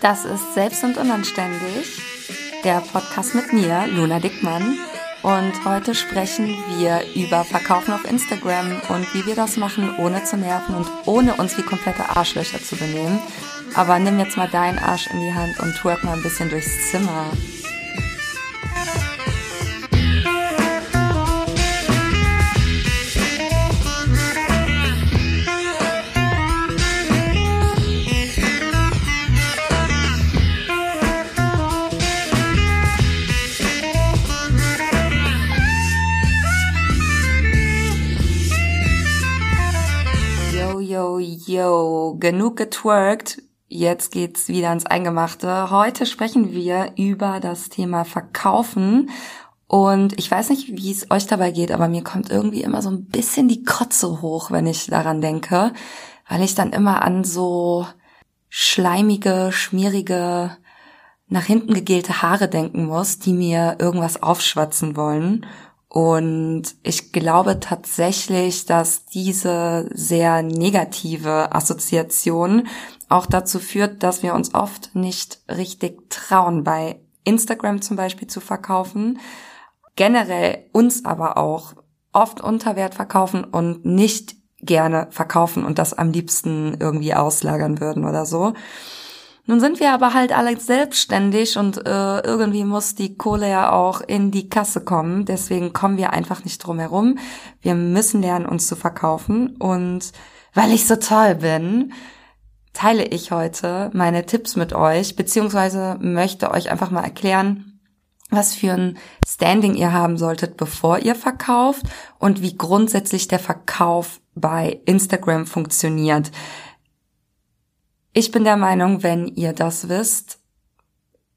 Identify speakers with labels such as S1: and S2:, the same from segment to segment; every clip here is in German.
S1: Das ist Selbst und Unanständig, der Podcast mit mir, Luna Dickmann. Und heute sprechen wir über Verkaufen auf Instagram und wie wir das machen, ohne zu nerven und ohne uns wie komplette Arschlöcher zu benehmen. Aber nimm jetzt mal deinen Arsch in die Hand und twerk mal ein bisschen durchs Zimmer. Genug getwerkt. Jetzt geht's wieder ins Eingemachte. Heute sprechen wir über das Thema Verkaufen. Und ich weiß nicht, wie es euch dabei geht, aber mir kommt irgendwie immer so ein bisschen die Kotze hoch, wenn ich daran denke, weil ich dann immer an so schleimige, schmierige, nach hinten gegelte Haare denken muss, die mir irgendwas aufschwatzen wollen. Und ich glaube tatsächlich, dass diese sehr negative Assoziation auch dazu führt, dass wir uns oft nicht richtig trauen, bei Instagram zum Beispiel zu verkaufen, generell uns aber auch oft unter Wert verkaufen und nicht gerne verkaufen und das am liebsten irgendwie auslagern würden oder so. Nun sind wir aber halt alle selbstständig und äh, irgendwie muss die Kohle ja auch in die Kasse kommen. Deswegen kommen wir einfach nicht drum herum. Wir müssen lernen, uns zu verkaufen. Und weil ich so toll bin, teile ich heute meine Tipps mit euch, beziehungsweise möchte euch einfach mal erklären, was für ein Standing ihr haben solltet, bevor ihr verkauft und wie grundsätzlich der Verkauf bei Instagram funktioniert. Ich bin der Meinung, wenn ihr das wisst,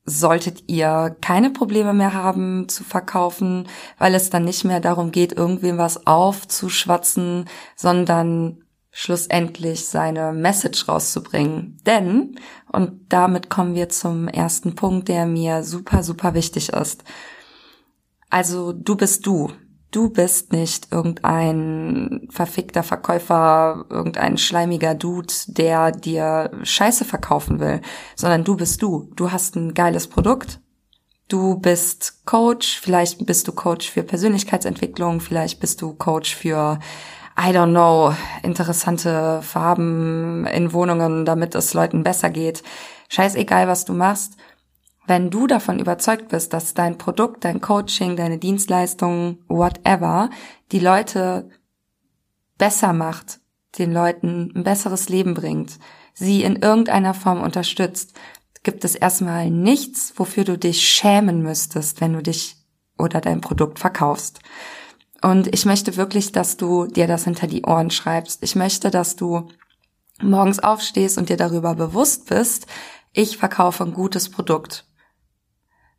S1: solltet ihr keine Probleme mehr haben zu verkaufen, weil es dann nicht mehr darum geht, irgendwem was aufzuschwatzen, sondern schlussendlich seine Message rauszubringen. Denn, und damit kommen wir zum ersten Punkt, der mir super, super wichtig ist. Also du bist du. Du bist nicht irgendein verfickter Verkäufer, irgendein schleimiger Dude, der dir Scheiße verkaufen will, sondern du bist du. Du hast ein geiles Produkt. Du bist Coach, vielleicht bist du Coach für Persönlichkeitsentwicklung, vielleicht bist du Coach für I don't know, interessante Farben in Wohnungen, damit es Leuten besser geht. Scheißegal, was du machst. Wenn du davon überzeugt bist, dass dein Produkt, dein Coaching, deine Dienstleistung, whatever, die Leute besser macht, den Leuten ein besseres Leben bringt, sie in irgendeiner Form unterstützt, gibt es erstmal nichts, wofür du dich schämen müsstest, wenn du dich oder dein Produkt verkaufst. Und ich möchte wirklich, dass du dir das hinter die Ohren schreibst. Ich möchte, dass du morgens aufstehst und dir darüber bewusst bist, ich verkaufe ein gutes Produkt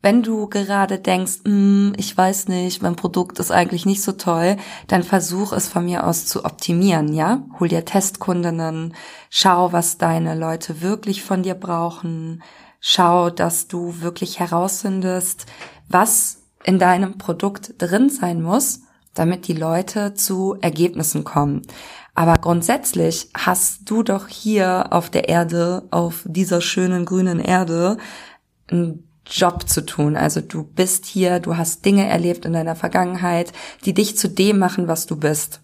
S1: wenn du gerade denkst, mm, ich weiß nicht, mein Produkt ist eigentlich nicht so toll, dann versuch es von mir aus zu optimieren, ja? Hol dir Testkundinnen, schau, was deine Leute wirklich von dir brauchen, schau, dass du wirklich herausfindest, was in deinem Produkt drin sein muss, damit die Leute zu Ergebnissen kommen. Aber grundsätzlich hast du doch hier auf der Erde, auf dieser schönen grünen Erde, Job zu tun. Also du bist hier, du hast Dinge erlebt in deiner Vergangenheit, die dich zu dem machen, was du bist.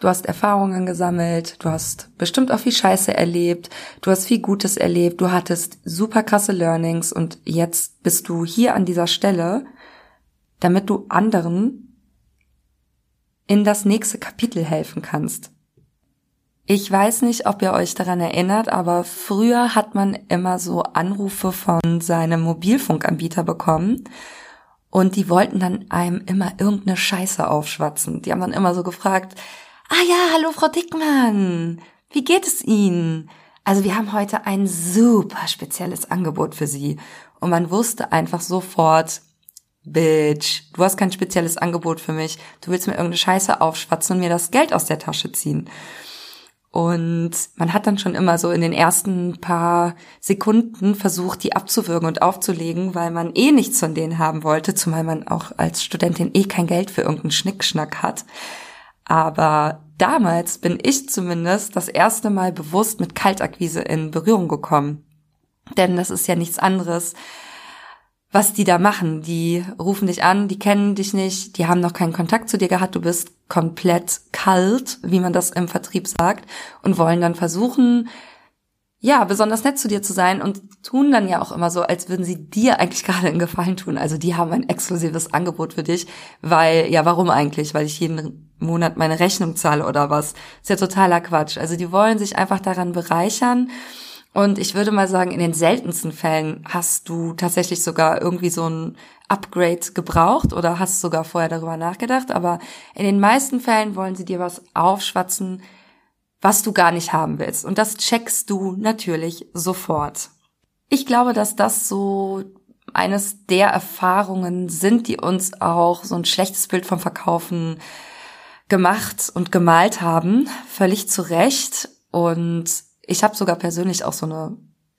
S1: Du hast Erfahrungen gesammelt, du hast bestimmt auch viel Scheiße erlebt, du hast viel Gutes erlebt, du hattest super krasse Learnings und jetzt bist du hier an dieser Stelle, damit du anderen in das nächste Kapitel helfen kannst. Ich weiß nicht, ob ihr euch daran erinnert, aber früher hat man immer so Anrufe von seinem Mobilfunkanbieter bekommen und die wollten dann einem immer irgendeine Scheiße aufschwatzen. Die haben dann immer so gefragt, ah ja, hallo Frau Dickmann, wie geht es Ihnen? Also wir haben heute ein super spezielles Angebot für Sie. Und man wusste einfach sofort, Bitch, du hast kein spezielles Angebot für mich. Du willst mir irgendeine Scheiße aufschwatzen und mir das Geld aus der Tasche ziehen. Und man hat dann schon immer so in den ersten paar Sekunden versucht, die abzuwürgen und aufzulegen, weil man eh nichts von denen haben wollte, zumal man auch als Studentin eh kein Geld für irgendeinen Schnickschnack hat. Aber damals bin ich zumindest das erste Mal bewusst mit Kaltakquise in Berührung gekommen. Denn das ist ja nichts anderes, was die da machen. Die rufen dich an, die kennen dich nicht, die haben noch keinen Kontakt zu dir gehabt, du bist komplett kalt, wie man das im Vertrieb sagt, und wollen dann versuchen, ja, besonders nett zu dir zu sein und tun dann ja auch immer so, als würden sie dir eigentlich gerade einen Gefallen tun. Also die haben ein exklusives Angebot für dich, weil, ja, warum eigentlich? Weil ich jeden Monat meine Rechnung zahle oder was? Ist ja totaler Quatsch. Also die wollen sich einfach daran bereichern. Und ich würde mal sagen, in den seltensten Fällen hast du tatsächlich sogar irgendwie so ein Upgrade gebraucht oder hast sogar vorher darüber nachgedacht. Aber in den meisten Fällen wollen sie dir was aufschwatzen, was du gar nicht haben willst. Und das checkst du natürlich sofort. Ich glaube, dass das so eines der Erfahrungen sind, die uns auch so ein schlechtes Bild vom Verkaufen gemacht und gemalt haben. Völlig zu Recht. Und ich habe sogar persönlich auch so eine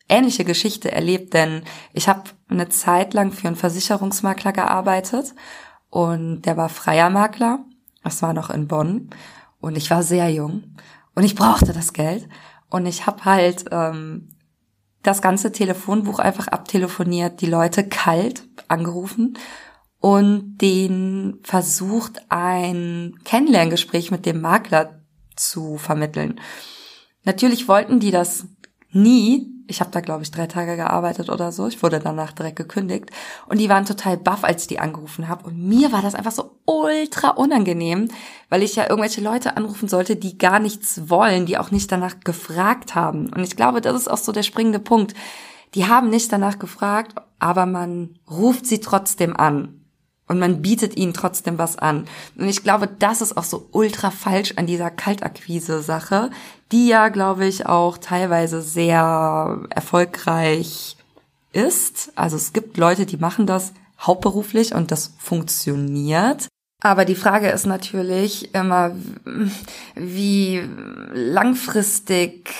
S1: ähnliche Geschichte erlebt, denn ich habe eine Zeit lang für einen Versicherungsmakler gearbeitet und der war freier Makler. Das war noch in Bonn und ich war sehr jung und ich brauchte das Geld. Und ich habe halt ähm, das ganze Telefonbuch einfach abtelefoniert, die Leute kalt angerufen und den versucht, ein Kennenlerngespräch mit dem Makler zu vermitteln. Natürlich wollten die das nie, ich habe da, glaube ich, drei Tage gearbeitet oder so. Ich wurde danach direkt gekündigt. Und die waren total baff, als ich die angerufen habe. Und mir war das einfach so ultra unangenehm, weil ich ja irgendwelche Leute anrufen sollte, die gar nichts wollen, die auch nicht danach gefragt haben. Und ich glaube, das ist auch so der springende Punkt. Die haben nicht danach gefragt, aber man ruft sie trotzdem an und man bietet ihnen trotzdem was an. Und ich glaube, das ist auch so ultra falsch an dieser Kaltakquise-Sache, die ja, glaube ich, auch teilweise sehr erfolgreich ist. Also es gibt Leute, die machen das hauptberuflich und das funktioniert. Aber die Frage ist natürlich immer, wie langfristig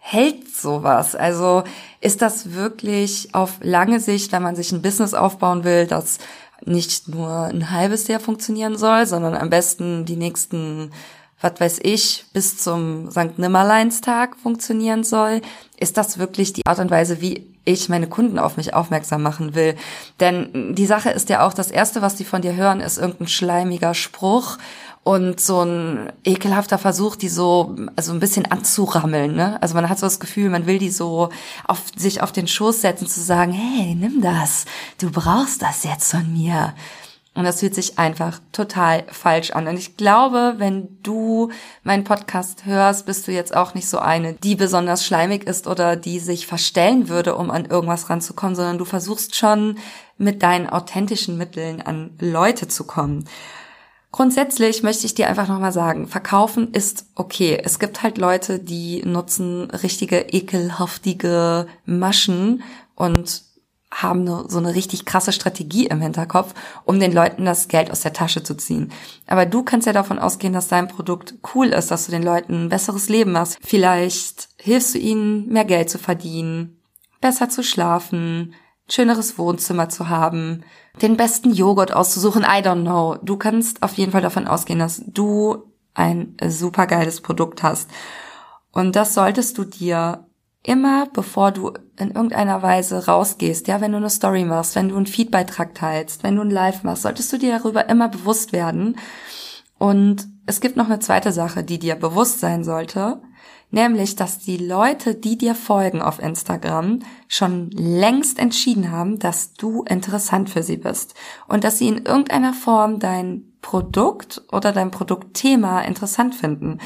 S1: hält sowas? Also ist das wirklich auf lange Sicht, wenn man sich ein Business aufbauen will, das nicht nur ein halbes Jahr funktionieren soll, sondern am besten die nächsten, was weiß ich, bis zum St. Nimmerleinstag funktionieren soll, ist das wirklich die Art und Weise, wie ich meine Kunden auf mich aufmerksam machen will. Denn die Sache ist ja auch, das Erste, was die von dir hören, ist irgendein schleimiger Spruch und so ein ekelhafter Versuch, die so also ein bisschen anzurammeln. Ne? Also man hat so das Gefühl, man will die so auf sich auf den Schoß setzen, zu sagen, hey, nimm das, du brauchst das jetzt von mir. Und das fühlt sich einfach total falsch an. Und ich glaube, wenn du meinen Podcast hörst, bist du jetzt auch nicht so eine, die besonders schleimig ist oder die sich verstellen würde, um an irgendwas ranzukommen, sondern du versuchst schon mit deinen authentischen Mitteln an Leute zu kommen. Grundsätzlich möchte ich dir einfach nochmal sagen, verkaufen ist okay. Es gibt halt Leute, die nutzen richtige ekelhaftige Maschen und haben so eine richtig krasse Strategie im Hinterkopf, um den Leuten das Geld aus der Tasche zu ziehen. Aber du kannst ja davon ausgehen, dass dein Produkt cool ist, dass du den Leuten ein besseres Leben machst. Vielleicht hilfst du ihnen, mehr Geld zu verdienen, besser zu schlafen, schöneres Wohnzimmer zu haben, den besten Joghurt auszusuchen, I don't know. Du kannst auf jeden Fall davon ausgehen, dass du ein super geiles Produkt hast. Und das solltest du dir immer, bevor du in irgendeiner Weise rausgehst, ja, wenn du eine Story machst, wenn du einen Feedbeitrag teilst, wenn du ein Live machst, solltest du dir darüber immer bewusst werden. Und es gibt noch eine zweite Sache, die dir bewusst sein sollte nämlich dass die Leute, die dir folgen auf Instagram, schon längst entschieden haben, dass du interessant für sie bist und dass sie in irgendeiner Form dein Produkt oder dein Produktthema interessant finden.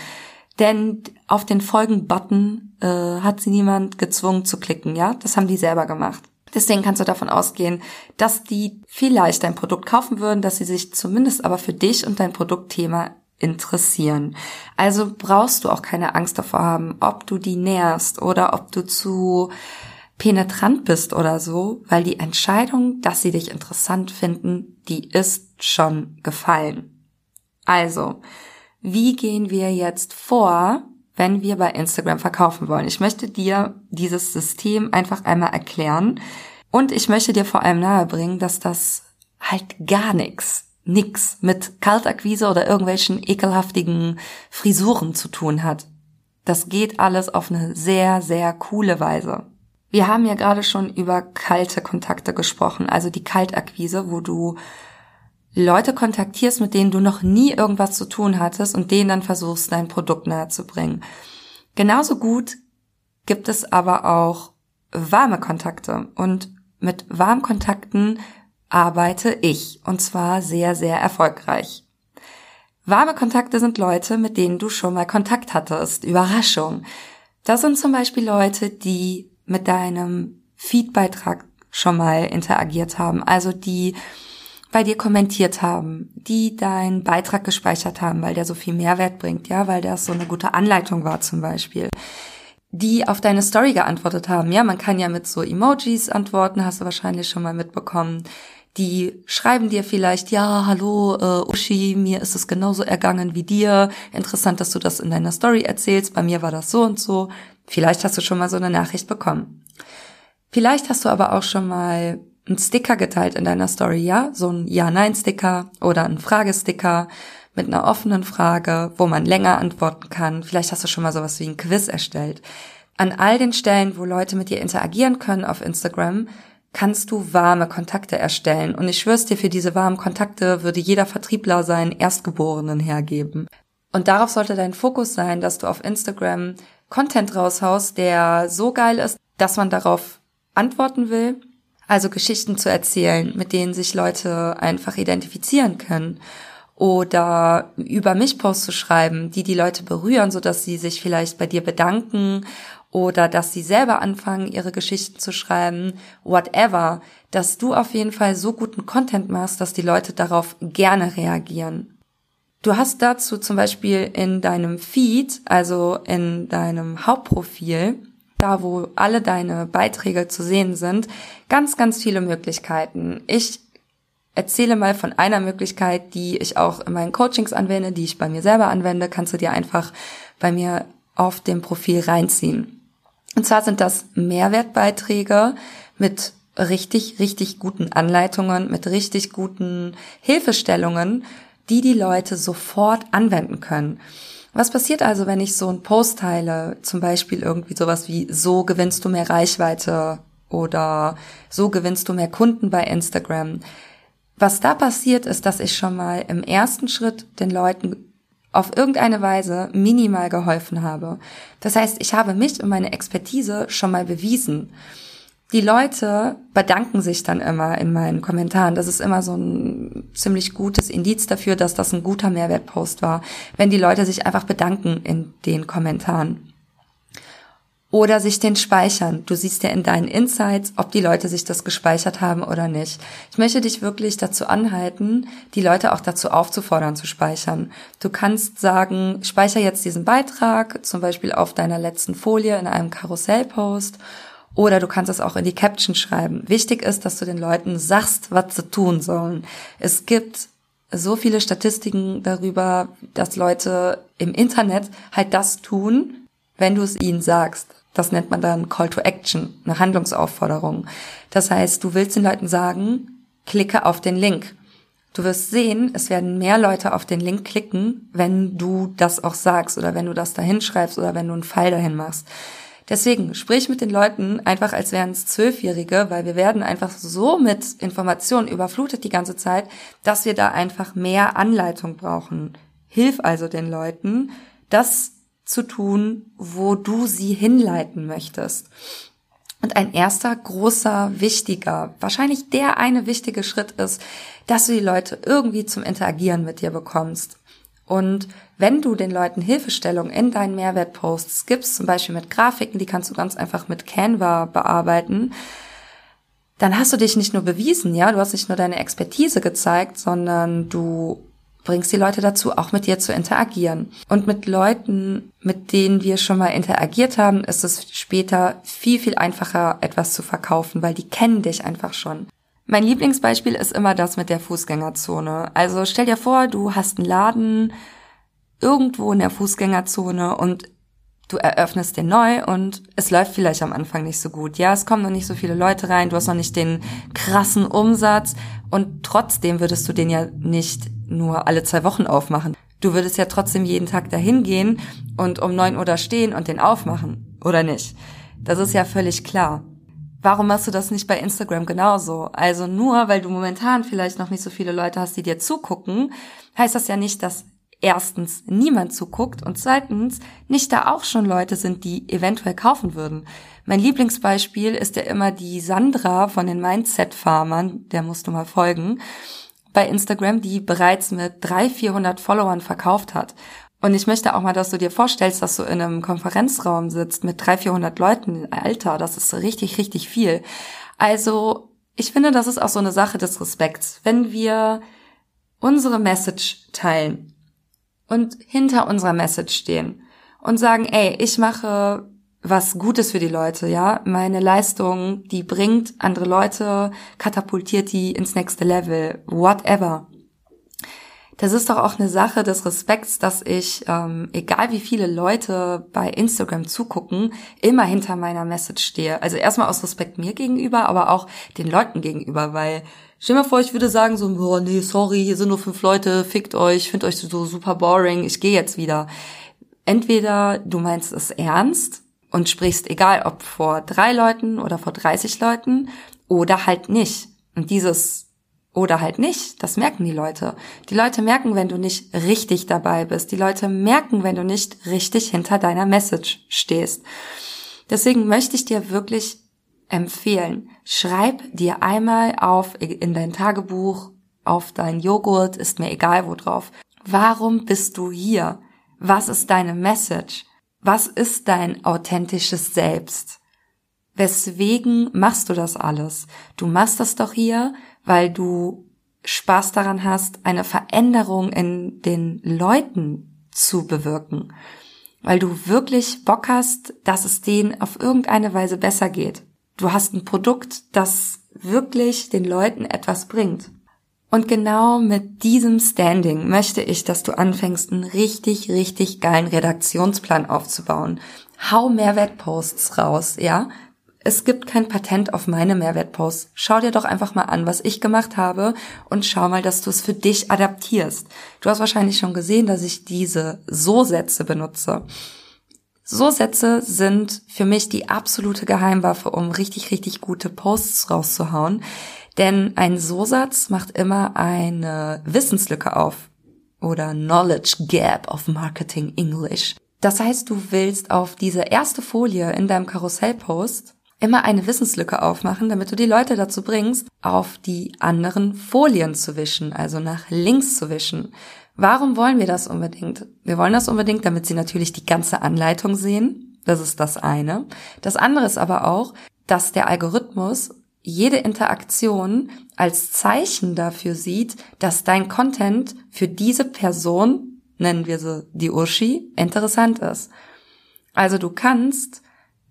S1: Denn auf den Folgen-Button äh, hat sie niemand gezwungen zu klicken, ja? Das haben die selber gemacht. Deswegen kannst du davon ausgehen, dass die vielleicht dein Produkt kaufen würden, dass sie sich zumindest aber für dich und dein Produktthema interessieren. Also brauchst du auch keine Angst davor haben, ob du die nährst oder ob du zu penetrant bist oder so, weil die Entscheidung, dass sie dich interessant finden, die ist schon gefallen. Also, wie gehen wir jetzt vor, wenn wir bei Instagram verkaufen wollen? Ich möchte dir dieses System einfach einmal erklären und ich möchte dir vor allem nahebringen, dass das halt gar nichts nix mit Kaltakquise oder irgendwelchen ekelhaftigen Frisuren zu tun hat. Das geht alles auf eine sehr, sehr coole Weise. Wir haben ja gerade schon über kalte Kontakte gesprochen, also die Kaltakquise, wo du Leute kontaktierst, mit denen du noch nie irgendwas zu tun hattest und denen dann versuchst, dein Produkt nahe zu bringen. Genauso gut gibt es aber auch warme Kontakte und mit warmen Kontakten arbeite ich und zwar sehr, sehr erfolgreich. Warme Kontakte sind Leute, mit denen du schon mal Kontakt hattest. Überraschung. Das sind zum Beispiel Leute, die mit deinem Feedbeitrag schon mal interagiert haben, also die bei dir kommentiert haben, die deinen Beitrag gespeichert haben, weil der so viel Mehrwert bringt, ja, weil das so eine gute Anleitung war zum Beispiel, die auf deine Story geantwortet haben, ja, man kann ja mit so Emojis antworten, hast du wahrscheinlich schon mal mitbekommen, die schreiben dir vielleicht, ja, hallo, äh, Uschi, mir ist es genauso ergangen wie dir. Interessant, dass du das in deiner Story erzählst. Bei mir war das so und so. Vielleicht hast du schon mal so eine Nachricht bekommen. Vielleicht hast du aber auch schon mal einen Sticker geteilt in deiner Story, ja? So ein Ja-Nein-Sticker oder ein Fragesticker mit einer offenen Frage, wo man länger antworten kann. Vielleicht hast du schon mal sowas wie ein Quiz erstellt. An all den Stellen, wo Leute mit dir interagieren können auf Instagram, kannst du warme Kontakte erstellen. Und ich schwör's dir, für diese warmen Kontakte würde jeder Vertriebler seinen Erstgeborenen hergeben. Und darauf sollte dein Fokus sein, dass du auf Instagram Content raushaust, der so geil ist, dass man darauf antworten will. Also Geschichten zu erzählen, mit denen sich Leute einfach identifizieren können. Oder über mich Posts zu schreiben, die die Leute berühren, so dass sie sich vielleicht bei dir bedanken oder dass sie selber anfangen, ihre Geschichten zu schreiben, whatever, dass du auf jeden Fall so guten Content machst, dass die Leute darauf gerne reagieren. Du hast dazu zum Beispiel in deinem Feed, also in deinem Hauptprofil, da wo alle deine Beiträge zu sehen sind, ganz, ganz viele Möglichkeiten. Ich erzähle mal von einer Möglichkeit, die ich auch in meinen Coachings anwende, die ich bei mir selber anwende, kannst du dir einfach bei mir auf dem Profil reinziehen. Und zwar sind das Mehrwertbeiträge mit richtig, richtig guten Anleitungen, mit richtig guten Hilfestellungen, die die Leute sofort anwenden können. Was passiert also, wenn ich so einen Post teile, zum Beispiel irgendwie sowas wie, so gewinnst du mehr Reichweite oder so gewinnst du mehr Kunden bei Instagram? Was da passiert, ist, dass ich schon mal im ersten Schritt den Leuten auf irgendeine Weise minimal geholfen habe. Das heißt, ich habe mich und meine Expertise schon mal bewiesen die Leute bedanken sich dann immer in meinen Kommentaren. Das ist immer so ein ziemlich gutes Indiz dafür, dass das ein guter Mehrwertpost war, wenn die Leute sich einfach bedanken in den Kommentaren. Oder sich den speichern. Du siehst ja in deinen Insights, ob die Leute sich das gespeichert haben oder nicht. Ich möchte dich wirklich dazu anhalten, die Leute auch dazu aufzufordern zu speichern. Du kannst sagen, speicher jetzt diesen Beitrag, zum Beispiel auf deiner letzten Folie in einem Karussellpost oder du kannst es auch in die Caption schreiben. Wichtig ist, dass du den Leuten sagst, was sie tun sollen. Es gibt so viele Statistiken darüber, dass Leute im Internet halt das tun, wenn du es ihnen sagst. Das nennt man dann Call to Action, eine Handlungsaufforderung. Das heißt, du willst den Leuten sagen, klicke auf den Link. Du wirst sehen, es werden mehr Leute auf den Link klicken, wenn du das auch sagst oder wenn du das dahin schreibst oder wenn du einen Pfeil dahin machst. Deswegen sprich mit den Leuten einfach, als wären es Zwölfjährige, weil wir werden einfach so mit Informationen überflutet die ganze Zeit, dass wir da einfach mehr Anleitung brauchen. Hilf also den Leuten, das zu tun, wo du sie hinleiten möchtest. Und ein erster großer, wichtiger, wahrscheinlich der eine wichtige Schritt ist, dass du die Leute irgendwie zum Interagieren mit dir bekommst. Und wenn du den Leuten Hilfestellung in deinen Mehrwertposts gibst, zum Beispiel mit Grafiken, die kannst du ganz einfach mit Canva bearbeiten, dann hast du dich nicht nur bewiesen, ja, du hast nicht nur deine Expertise gezeigt, sondern du bringst die Leute dazu, auch mit dir zu interagieren. Und mit Leuten, mit denen wir schon mal interagiert haben, ist es später viel, viel einfacher, etwas zu verkaufen, weil die kennen dich einfach schon. Mein Lieblingsbeispiel ist immer das mit der Fußgängerzone. Also stell dir vor, du hast einen Laden irgendwo in der Fußgängerzone und du eröffnest den neu und es läuft vielleicht am Anfang nicht so gut. Ja, es kommen noch nicht so viele Leute rein, du hast noch nicht den krassen Umsatz und trotzdem würdest du den ja nicht nur alle zwei Wochen aufmachen. Du würdest ja trotzdem jeden Tag dahin gehen und um neun Uhr da stehen und den aufmachen, oder nicht? Das ist ja völlig klar. Warum machst du das nicht bei Instagram genauso? Also nur, weil du momentan vielleicht noch nicht so viele Leute hast, die dir zugucken, heißt das ja nicht, dass erstens niemand zuguckt und zweitens nicht da auch schon Leute sind, die eventuell kaufen würden. Mein Lieblingsbeispiel ist ja immer die Sandra von den Mindset-Farmern, der musst du mal folgen, bei Instagram, die bereits mit 300, 400 Followern verkauft hat. Und ich möchte auch mal, dass du dir vorstellst, dass du in einem Konferenzraum sitzt mit 300, 400 Leuten. Alter, das ist richtig, richtig viel. Also, ich finde, das ist auch so eine Sache des Respekts. Wenn wir unsere Message teilen und hinter unserer Message stehen und sagen, ey, ich mache was Gutes für die Leute, ja. Meine Leistung, die bringt andere Leute, katapultiert die ins nächste Level, whatever das ist doch auch eine Sache des Respekts, dass ich, ähm, egal wie viele Leute bei Instagram zugucken, immer hinter meiner Message stehe. Also erstmal aus Respekt mir gegenüber, aber auch den Leuten gegenüber, weil stell mir vor, ich würde sagen so, boah, nee, sorry, hier sind nur fünf Leute, fickt euch, find euch so super boring, ich gehe jetzt wieder. Entweder du meinst es ernst und sprichst egal ob vor drei Leuten oder vor 30 Leuten oder halt nicht. Und dieses oder halt nicht. Das merken die Leute. Die Leute merken, wenn du nicht richtig dabei bist. Die Leute merken, wenn du nicht richtig hinter deiner Message stehst. Deswegen möchte ich dir wirklich empfehlen, schreib dir einmal auf in dein Tagebuch, auf dein Joghurt, ist mir egal wo drauf. Warum bist du hier? Was ist deine Message? Was ist dein authentisches Selbst? Weswegen machst du das alles? Du machst das doch hier, weil du Spaß daran hast, eine Veränderung in den Leuten zu bewirken, weil du wirklich Bock hast, dass es denen auf irgendeine Weise besser geht. Du hast ein Produkt, das wirklich den Leuten etwas bringt. Und genau mit diesem Standing möchte ich, dass du anfängst, einen richtig, richtig geilen Redaktionsplan aufzubauen. Hau Mehrwertposts raus, ja? Es gibt kein Patent auf meine Mehrwertposts. Schau dir doch einfach mal an, was ich gemacht habe und schau mal, dass du es für dich adaptierst. Du hast wahrscheinlich schon gesehen, dass ich diese So-Sätze benutze. So-Sätze sind für mich die absolute Geheimwaffe, um richtig, richtig gute Posts rauszuhauen. Denn ein So-Satz macht immer eine Wissenslücke auf oder Knowledge Gap auf Marketing English. Das heißt, du willst auf diese erste Folie in deinem Karussellpost immer eine Wissenslücke aufmachen, damit du die Leute dazu bringst, auf die anderen Folien zu wischen, also nach links zu wischen. Warum wollen wir das unbedingt? Wir wollen das unbedingt, damit sie natürlich die ganze Anleitung sehen. Das ist das eine. Das andere ist aber auch, dass der Algorithmus jede Interaktion als Zeichen dafür sieht, dass dein Content für diese Person, nennen wir sie die Uschi, interessant ist. Also du kannst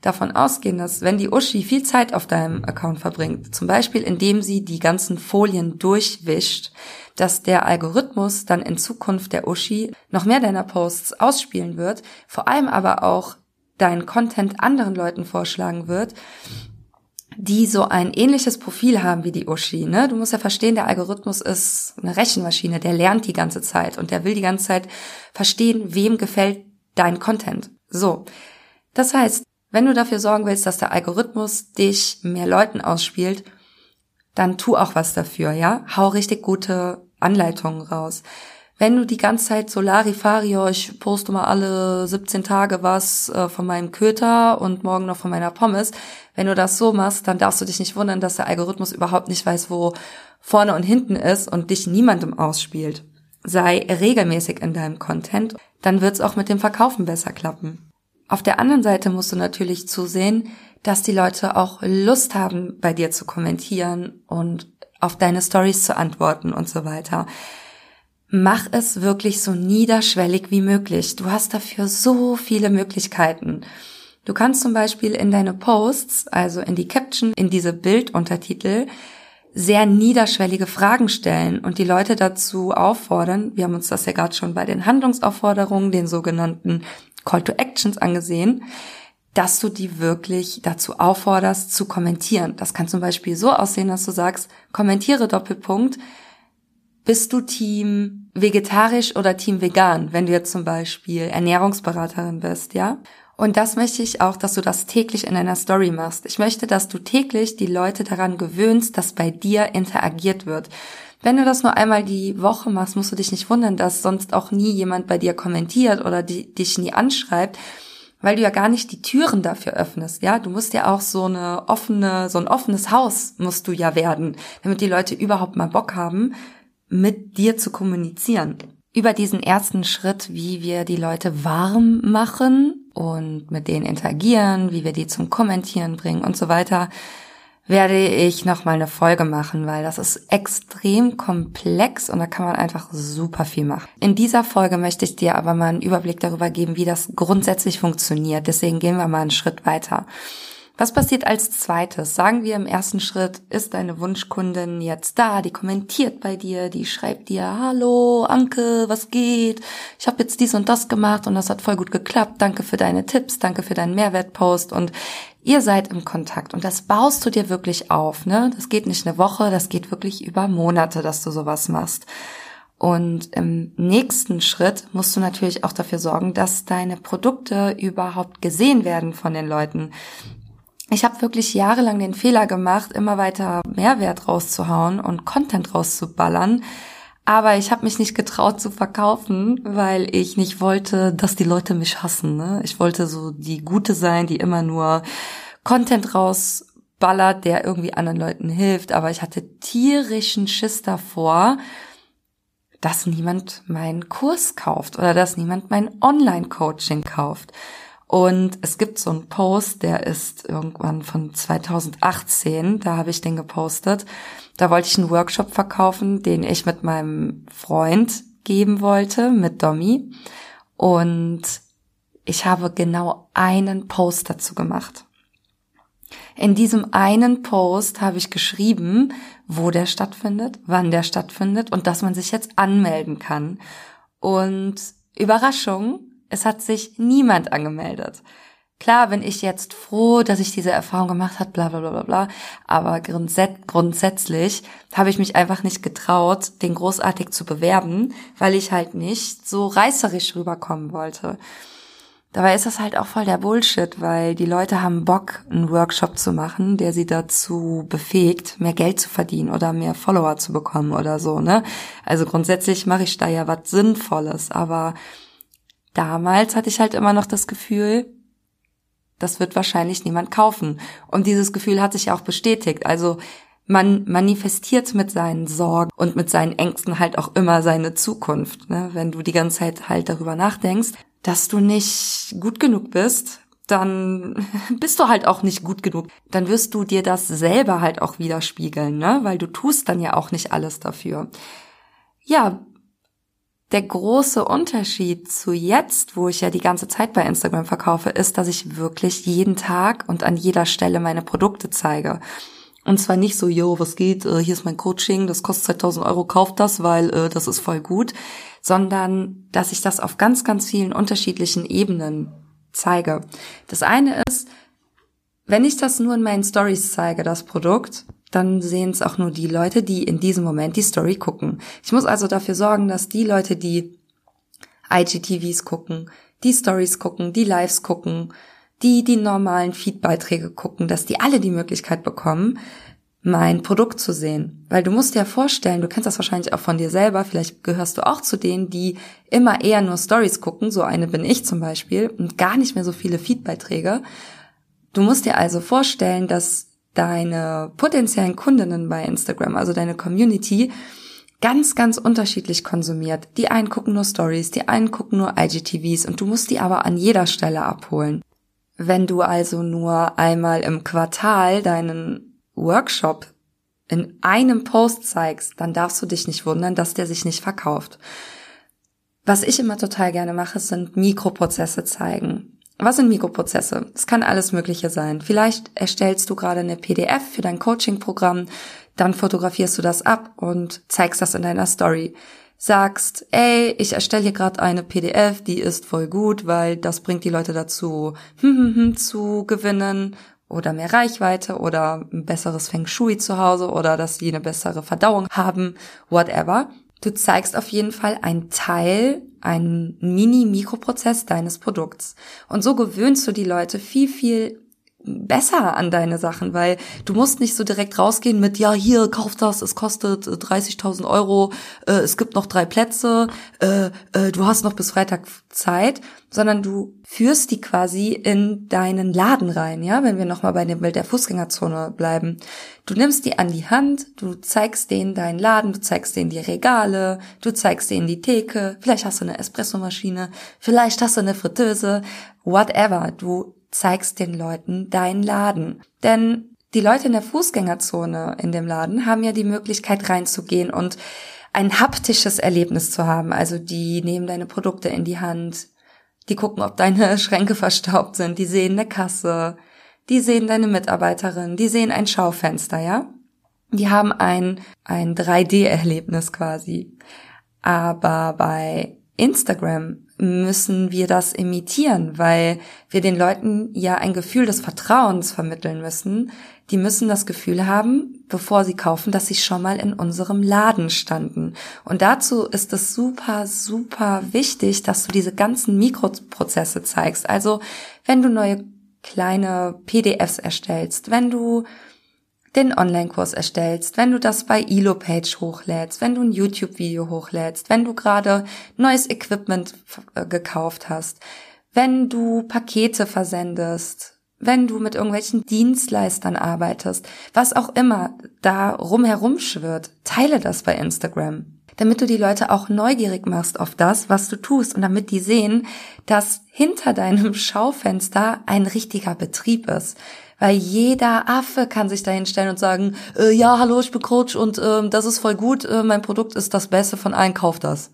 S1: davon ausgehen, dass wenn die Uschi viel Zeit auf deinem Account verbringt, zum Beispiel indem sie die ganzen Folien durchwischt, dass der Algorithmus dann in Zukunft der Uschi noch mehr deiner Posts ausspielen wird, vor allem aber auch dein Content anderen Leuten vorschlagen wird, die so ein ähnliches Profil haben wie die Uschi. Ne? Du musst ja verstehen, der Algorithmus ist eine Rechenmaschine, der lernt die ganze Zeit und der will die ganze Zeit verstehen, wem gefällt dein Content. So. Das heißt, wenn du dafür sorgen willst, dass der Algorithmus dich mehr Leuten ausspielt, dann tu auch was dafür, ja? Hau richtig gute Anleitungen raus. Wenn du die ganze Zeit so Larifari, ich poste mal alle 17 Tage was äh, von meinem Köter und morgen noch von meiner Pommes, wenn du das so machst, dann darfst du dich nicht wundern, dass der Algorithmus überhaupt nicht weiß, wo vorne und hinten ist und dich niemandem ausspielt. Sei regelmäßig in deinem Content, dann wird's auch mit dem Verkaufen besser klappen. Auf der anderen Seite musst du natürlich zusehen, dass die Leute auch Lust haben, bei dir zu kommentieren und auf deine Stories zu antworten und so weiter. Mach es wirklich so niederschwellig wie möglich. Du hast dafür so viele Möglichkeiten. Du kannst zum Beispiel in deine Posts, also in die Caption, in diese Bilduntertitel, sehr niederschwellige Fragen stellen und die Leute dazu auffordern, wir haben uns das ja gerade schon bei den Handlungsaufforderungen, den sogenannten Call to Actions angesehen, dass du die wirklich dazu aufforderst zu kommentieren. Das kann zum Beispiel so aussehen, dass du sagst, kommentiere Doppelpunkt, bist du Team vegetarisch oder Team vegan, wenn du jetzt zum Beispiel Ernährungsberaterin bist, ja? Und das möchte ich auch, dass du das täglich in einer Story machst. Ich möchte, dass du täglich die Leute daran gewöhnst, dass bei dir interagiert wird. Wenn du das nur einmal die Woche machst, musst du dich nicht wundern, dass sonst auch nie jemand bei dir kommentiert oder die, dich nie anschreibt, weil du ja gar nicht die Türen dafür öffnest, ja? Du musst ja auch so eine offene, so ein offenes Haus musst du ja werden, damit die Leute überhaupt mal Bock haben, mit dir zu kommunizieren. Über diesen ersten Schritt, wie wir die Leute warm machen und mit denen interagieren, wie wir die zum Kommentieren bringen und so weiter, werde ich nochmal eine Folge machen, weil das ist extrem komplex und da kann man einfach super viel machen. In dieser Folge möchte ich dir aber mal einen Überblick darüber geben, wie das grundsätzlich funktioniert. Deswegen gehen wir mal einen Schritt weiter. Was passiert als zweites? Sagen wir im ersten Schritt, ist deine Wunschkundin jetzt da, die kommentiert bei dir, die schreibt dir, hallo Anke, was geht? Ich habe jetzt dies und das gemacht und das hat voll gut geklappt. Danke für deine Tipps, danke für deinen Mehrwertpost und ihr seid im Kontakt und das baust du dir wirklich auf. Ne? Das geht nicht eine Woche, das geht wirklich über Monate, dass du sowas machst. Und im nächsten Schritt musst du natürlich auch dafür sorgen, dass deine Produkte überhaupt gesehen werden von den Leuten ich habe wirklich jahrelang den Fehler gemacht, immer weiter Mehrwert rauszuhauen und Content rauszuballern. Aber ich habe mich nicht getraut zu verkaufen, weil ich nicht wollte, dass die Leute mich hassen. Ne? Ich wollte so die Gute sein, die immer nur Content rausballert, der irgendwie anderen Leuten hilft. Aber ich hatte tierischen Schiss davor, dass niemand meinen Kurs kauft oder dass niemand mein Online-Coaching kauft. Und es gibt so einen Post, der ist irgendwann von 2018, da habe ich den gepostet. Da wollte ich einen Workshop verkaufen, den ich mit meinem Freund geben wollte, mit Domi. Und ich habe genau einen Post dazu gemacht. In diesem einen Post habe ich geschrieben, wo der stattfindet, wann der stattfindet und dass man sich jetzt anmelden kann. Und Überraschung, es hat sich niemand angemeldet. Klar bin ich jetzt froh, dass ich diese Erfahrung gemacht habe, bla bla bla bla bla. Aber grundsätzlich habe ich mich einfach nicht getraut, den großartig zu bewerben, weil ich halt nicht so reißerisch rüberkommen wollte. Dabei ist das halt auch voll der Bullshit, weil die Leute haben Bock, einen Workshop zu machen, der sie dazu befähigt, mehr Geld zu verdienen oder mehr Follower zu bekommen oder so, ne? Also grundsätzlich mache ich da ja was Sinnvolles, aber damals hatte ich halt immer noch das Gefühl, das wird wahrscheinlich niemand kaufen. Und dieses Gefühl hat sich auch bestätigt. Also man manifestiert mit seinen Sorgen und mit seinen Ängsten halt auch immer seine Zukunft. Ne? Wenn du die ganze Zeit halt darüber nachdenkst, dass du nicht gut genug bist, dann bist du halt auch nicht gut genug. Dann wirst du dir das selber halt auch widerspiegeln, ne? Weil du tust dann ja auch nicht alles dafür. Ja, der große Unterschied zu jetzt, wo ich ja die ganze Zeit bei Instagram verkaufe, ist, dass ich wirklich jeden Tag und an jeder Stelle meine Produkte zeige. Und zwar nicht so, yo, was geht, äh, hier ist mein Coaching, das kostet 2000 Euro, kauft das, weil äh, das ist voll gut, sondern dass ich das auf ganz, ganz vielen unterschiedlichen Ebenen zeige. Das eine ist, wenn ich das nur in meinen Stories zeige, das Produkt, dann sehen es auch nur die Leute, die in diesem Moment die Story gucken. Ich muss also dafür sorgen, dass die Leute, die IGTVs gucken, die Stories gucken, die Lives gucken, die die normalen Feedbeiträge gucken, dass die alle die Möglichkeit bekommen, mein Produkt zu sehen. Weil du musst dir vorstellen, du kennst das wahrscheinlich auch von dir selber, vielleicht gehörst du auch zu denen, die immer eher nur Stories gucken, so eine bin ich zum Beispiel, und gar nicht mehr so viele Feedbeiträge. Du musst dir also vorstellen, dass deine potenziellen Kundinnen bei Instagram, also deine Community, ganz, ganz unterschiedlich konsumiert. Die einen gucken nur Stories, die einen gucken nur IGTVs und du musst die aber an jeder Stelle abholen. Wenn du also nur einmal im Quartal deinen Workshop in einem Post zeigst, dann darfst du dich nicht wundern, dass der sich nicht verkauft. Was ich immer total gerne mache, sind Mikroprozesse zeigen. Was sind Mikroprozesse? Es kann alles Mögliche sein. Vielleicht erstellst du gerade eine PDF für dein Coaching-Programm, dann fotografierst du das ab und zeigst das in deiner Story. Sagst, ey, ich erstelle hier gerade eine PDF, die ist voll gut, weil das bringt die Leute dazu, hm, hm, hm, zu gewinnen oder mehr Reichweite oder ein besseres Feng Shui zu Hause oder dass sie eine bessere Verdauung haben, whatever. Du zeigst auf jeden Fall einen Teil, einen Mini-Mikroprozess deines Produkts. Und so gewöhnst du die Leute viel, viel besser an deine Sachen, weil du musst nicht so direkt rausgehen mit, ja, hier, kauf das, es kostet 30.000 äh, Euro, äh, es gibt noch drei Plätze, äh, äh, du hast noch bis Freitag Zeit, sondern du führst die quasi in deinen Laden rein, ja, wenn wir nochmal bei dem Bild der Fußgängerzone bleiben. Du nimmst die an die Hand, du zeigst denen deinen Laden, du zeigst denen die Regale, du zeigst denen die Theke, vielleicht hast du eine Espressomaschine, vielleicht hast du eine Fritteuse, whatever, du zeigst den Leuten deinen Laden. Denn die Leute in der Fußgängerzone in dem Laden haben ja die Möglichkeit reinzugehen und ein haptisches Erlebnis zu haben. Also die nehmen deine Produkte in die Hand, die gucken, ob deine Schränke verstaubt sind, die sehen eine Kasse, die sehen deine Mitarbeiterin, die sehen ein Schaufenster, ja? Die haben ein, ein 3D-Erlebnis quasi. Aber bei Instagram müssen wir das imitieren, weil wir den Leuten ja ein Gefühl des Vertrauens vermitteln müssen. Die müssen das Gefühl haben, bevor sie kaufen, dass sie schon mal in unserem Laden standen. Und dazu ist es super, super wichtig, dass du diese ganzen Mikroprozesse zeigst. Also, wenn du neue kleine PDFs erstellst, wenn du den Online-Kurs erstellst, wenn du das bei Elo-Page hochlädst, wenn du ein YouTube-Video hochlädst, wenn du gerade neues Equipment äh, gekauft hast, wenn du Pakete versendest, wenn du mit irgendwelchen Dienstleistern arbeitest, was auch immer da rumherum schwirrt, teile das bei Instagram. Damit du die Leute auch neugierig machst auf das, was du tust und damit die sehen, dass hinter deinem Schaufenster ein richtiger Betrieb ist weil jeder Affe kann sich dahin stellen und sagen, äh, ja, hallo, ich bin Coach und äh, das ist voll gut, äh, mein Produkt ist das Beste von allen, kauf das.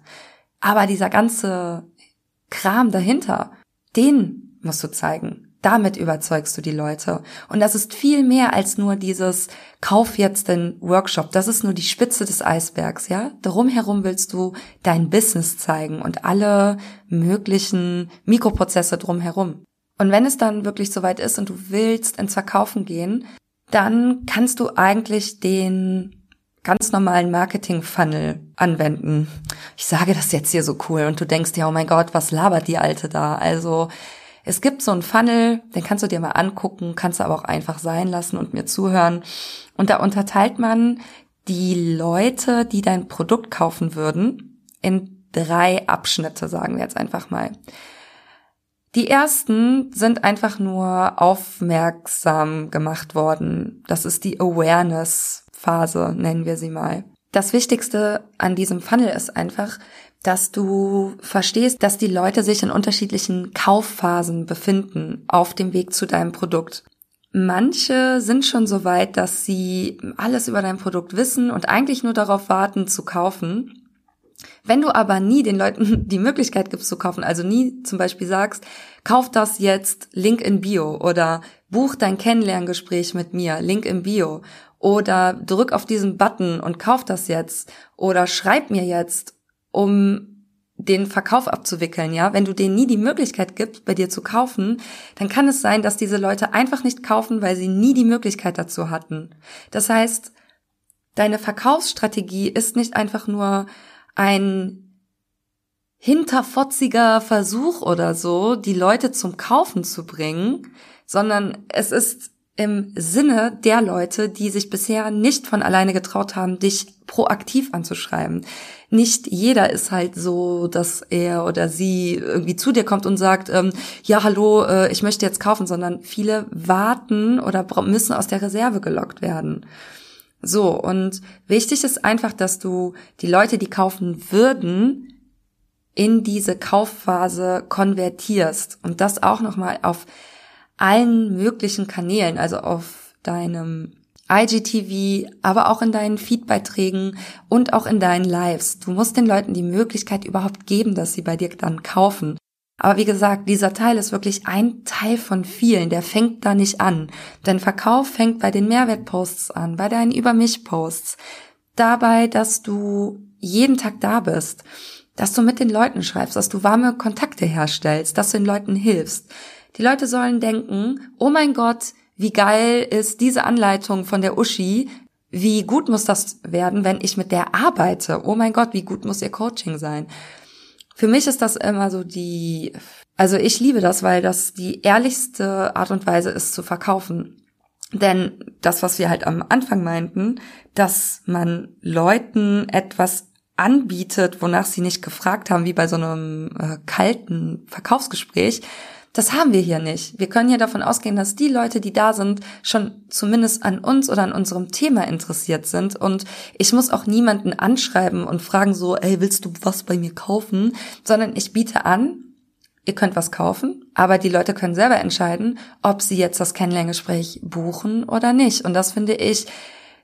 S1: Aber dieser ganze Kram dahinter, den musst du zeigen. Damit überzeugst du die Leute. Und das ist viel mehr als nur dieses Kauf jetzt den Workshop. Das ist nur die Spitze des Eisbergs, ja? Darum herum willst du dein Business zeigen und alle möglichen Mikroprozesse drumherum. Und wenn es dann wirklich soweit ist und du willst ins Verkaufen gehen, dann kannst du eigentlich den ganz normalen Marketing-Funnel anwenden. Ich sage das jetzt hier so cool und du denkst dir, oh mein Gott, was labert die Alte da? Also es gibt so einen Funnel, den kannst du dir mal angucken, kannst du aber auch einfach sein lassen und mir zuhören. Und da unterteilt man die Leute, die dein Produkt kaufen würden, in drei Abschnitte, sagen wir jetzt einfach mal. Die ersten sind einfach nur aufmerksam gemacht worden. Das ist die Awareness-Phase, nennen wir sie mal. Das Wichtigste an diesem Funnel ist einfach, dass du verstehst, dass die Leute sich in unterschiedlichen Kaufphasen befinden auf dem Weg zu deinem Produkt. Manche sind schon so weit, dass sie alles über dein Produkt wissen und eigentlich nur darauf warten zu kaufen. Wenn du aber nie den Leuten die Möglichkeit gibst zu kaufen, also nie zum Beispiel sagst, kauf das jetzt, Link in Bio oder buch dein Kennenlerngespräch mit mir, Link in Bio oder drück auf diesen Button und kauf das jetzt oder schreib mir jetzt, um den Verkauf abzuwickeln, ja, wenn du denen nie die Möglichkeit gibst, bei dir zu kaufen, dann kann es sein, dass diese Leute einfach nicht kaufen, weil sie nie die Möglichkeit dazu hatten. Das heißt, deine Verkaufsstrategie ist nicht einfach nur ein hinterfotziger Versuch oder so, die Leute zum Kaufen zu bringen, sondern es ist im Sinne der Leute, die sich bisher nicht von alleine getraut haben, dich proaktiv anzuschreiben. Nicht jeder ist halt so, dass er oder sie irgendwie zu dir kommt und sagt, ähm, ja, hallo, äh, ich möchte jetzt kaufen, sondern viele warten oder müssen aus der Reserve gelockt werden. So, und wichtig ist einfach, dass du die Leute, die kaufen würden, in diese Kaufphase konvertierst und das auch nochmal auf allen möglichen Kanälen, also auf deinem IGTV, aber auch in deinen Feedbeiträgen und auch in deinen Lives. Du musst den Leuten die Möglichkeit überhaupt geben, dass sie bei dir dann kaufen. Aber wie gesagt, dieser Teil ist wirklich ein Teil von vielen, der fängt da nicht an. Denn Verkauf fängt bei den Mehrwertposts an, bei deinen Über mich Posts, dabei, dass du jeden Tag da bist, dass du mit den Leuten schreibst, dass du warme Kontakte herstellst, dass du den Leuten hilfst. Die Leute sollen denken, oh mein Gott, wie geil ist diese Anleitung von der Uschi, wie gut muss das werden, wenn ich mit der arbeite? Oh mein Gott, wie gut muss ihr Coaching sein? Für mich ist das immer so die, also ich liebe das, weil das die ehrlichste Art und Weise ist zu verkaufen. Denn das, was wir halt am Anfang meinten, dass man Leuten etwas anbietet, wonach sie nicht gefragt haben, wie bei so einem äh, kalten Verkaufsgespräch, das haben wir hier nicht. Wir können hier davon ausgehen, dass die Leute, die da sind, schon zumindest an uns oder an unserem Thema interessiert sind. Und ich muss auch niemanden anschreiben und fragen so, ey, willst du was bei mir kaufen? Sondern ich biete an, ihr könnt was kaufen, aber die Leute können selber entscheiden, ob sie jetzt das Kennenlerngespräch buchen oder nicht. Und das finde ich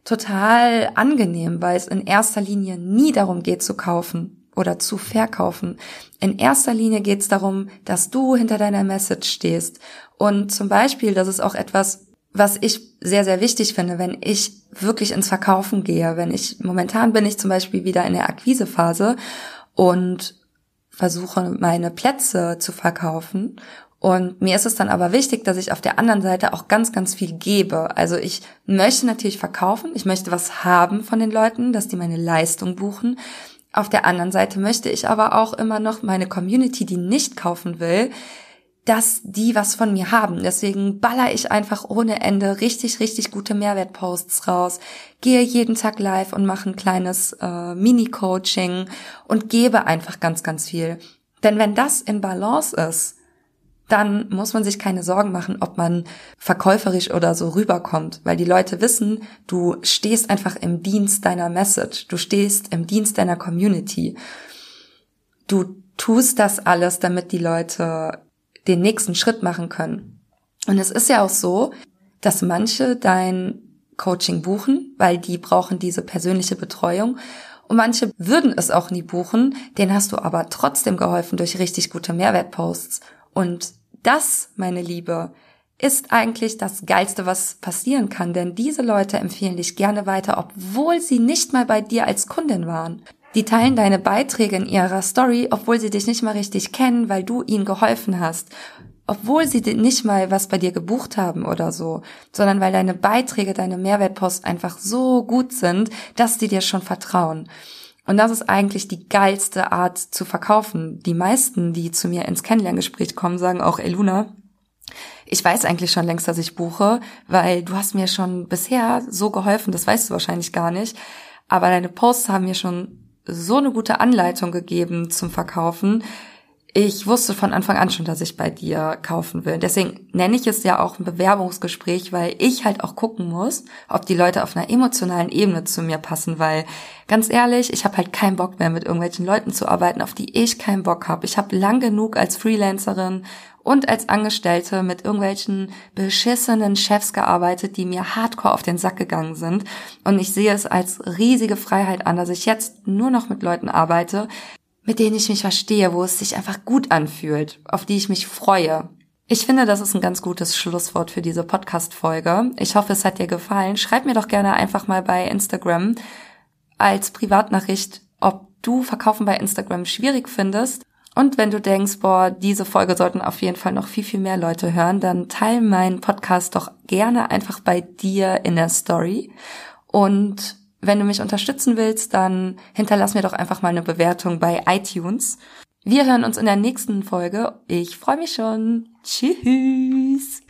S1: total angenehm, weil es in erster Linie nie darum geht zu kaufen, oder zu verkaufen. In erster Linie geht es darum, dass du hinter deiner Message stehst. Und zum Beispiel, das ist auch etwas, was ich sehr, sehr wichtig finde, wenn ich wirklich ins Verkaufen gehe. Wenn ich, momentan bin ich zum Beispiel wieder in der Akquisephase und versuche meine Plätze zu verkaufen. Und mir ist es dann aber wichtig, dass ich auf der anderen Seite auch ganz, ganz viel gebe. Also ich möchte natürlich verkaufen, ich möchte was haben von den Leuten, dass die meine Leistung buchen. Auf der anderen Seite möchte ich aber auch immer noch meine Community, die nicht kaufen will, dass die was von mir haben. Deswegen baller ich einfach ohne Ende richtig, richtig gute Mehrwertposts raus, gehe jeden Tag live und mache ein kleines äh, Mini-Coaching und gebe einfach ganz, ganz viel. Denn wenn das in Balance ist, dann muss man sich keine Sorgen machen, ob man verkäuferisch oder so rüberkommt, weil die Leute wissen, du stehst einfach im Dienst deiner Message, du stehst im Dienst deiner Community. Du tust das alles, damit die Leute den nächsten Schritt machen können. Und es ist ja auch so, dass manche dein Coaching buchen, weil die brauchen diese persönliche Betreuung. Und manche würden es auch nie buchen, den hast du aber trotzdem geholfen durch richtig gute Mehrwertposts. Und das, meine Liebe, ist eigentlich das Geilste, was passieren kann, denn diese Leute empfehlen dich gerne weiter, obwohl sie nicht mal bei dir als Kundin waren. Die teilen deine Beiträge in ihrer Story, obwohl sie dich nicht mal richtig kennen, weil du ihnen geholfen hast. Obwohl sie nicht mal was bei dir gebucht haben oder so, sondern weil deine Beiträge, deine Mehrwertpost einfach so gut sind, dass sie dir schon vertrauen. Und das ist eigentlich die geilste Art zu verkaufen. Die meisten, die zu mir ins Kennenlerngespräch kommen, sagen auch, ey Luna, ich weiß eigentlich schon längst, dass ich buche, weil du hast mir schon bisher so geholfen, das weißt du wahrscheinlich gar nicht. Aber deine Posts haben mir schon so eine gute Anleitung gegeben zum Verkaufen, ich wusste von Anfang an schon, dass ich bei dir kaufen will. Deswegen nenne ich es ja auch ein Bewerbungsgespräch, weil ich halt auch gucken muss, ob die Leute auf einer emotionalen Ebene zu mir passen, weil ganz ehrlich, ich habe halt keinen Bock mehr mit irgendwelchen Leuten zu arbeiten, auf die ich keinen Bock habe. Ich habe lang genug als Freelancerin und als Angestellte mit irgendwelchen beschissenen Chefs gearbeitet, die mir hardcore auf den Sack gegangen sind. Und ich sehe es als riesige Freiheit an, dass ich jetzt nur noch mit Leuten arbeite, mit denen ich mich verstehe, wo es sich einfach gut anfühlt, auf die ich mich freue. Ich finde, das ist ein ganz gutes Schlusswort für diese Podcast-Folge. Ich hoffe, es hat dir gefallen. Schreib mir doch gerne einfach mal bei Instagram als Privatnachricht, ob du Verkaufen bei Instagram schwierig findest. Und wenn du denkst, boah, diese Folge sollten auf jeden Fall noch viel, viel mehr Leute hören, dann teile meinen Podcast doch gerne einfach bei dir in der Story. Und wenn du mich unterstützen willst, dann hinterlass mir doch einfach mal eine Bewertung bei iTunes. Wir hören uns in der nächsten Folge. Ich freue mich schon. Tschüss.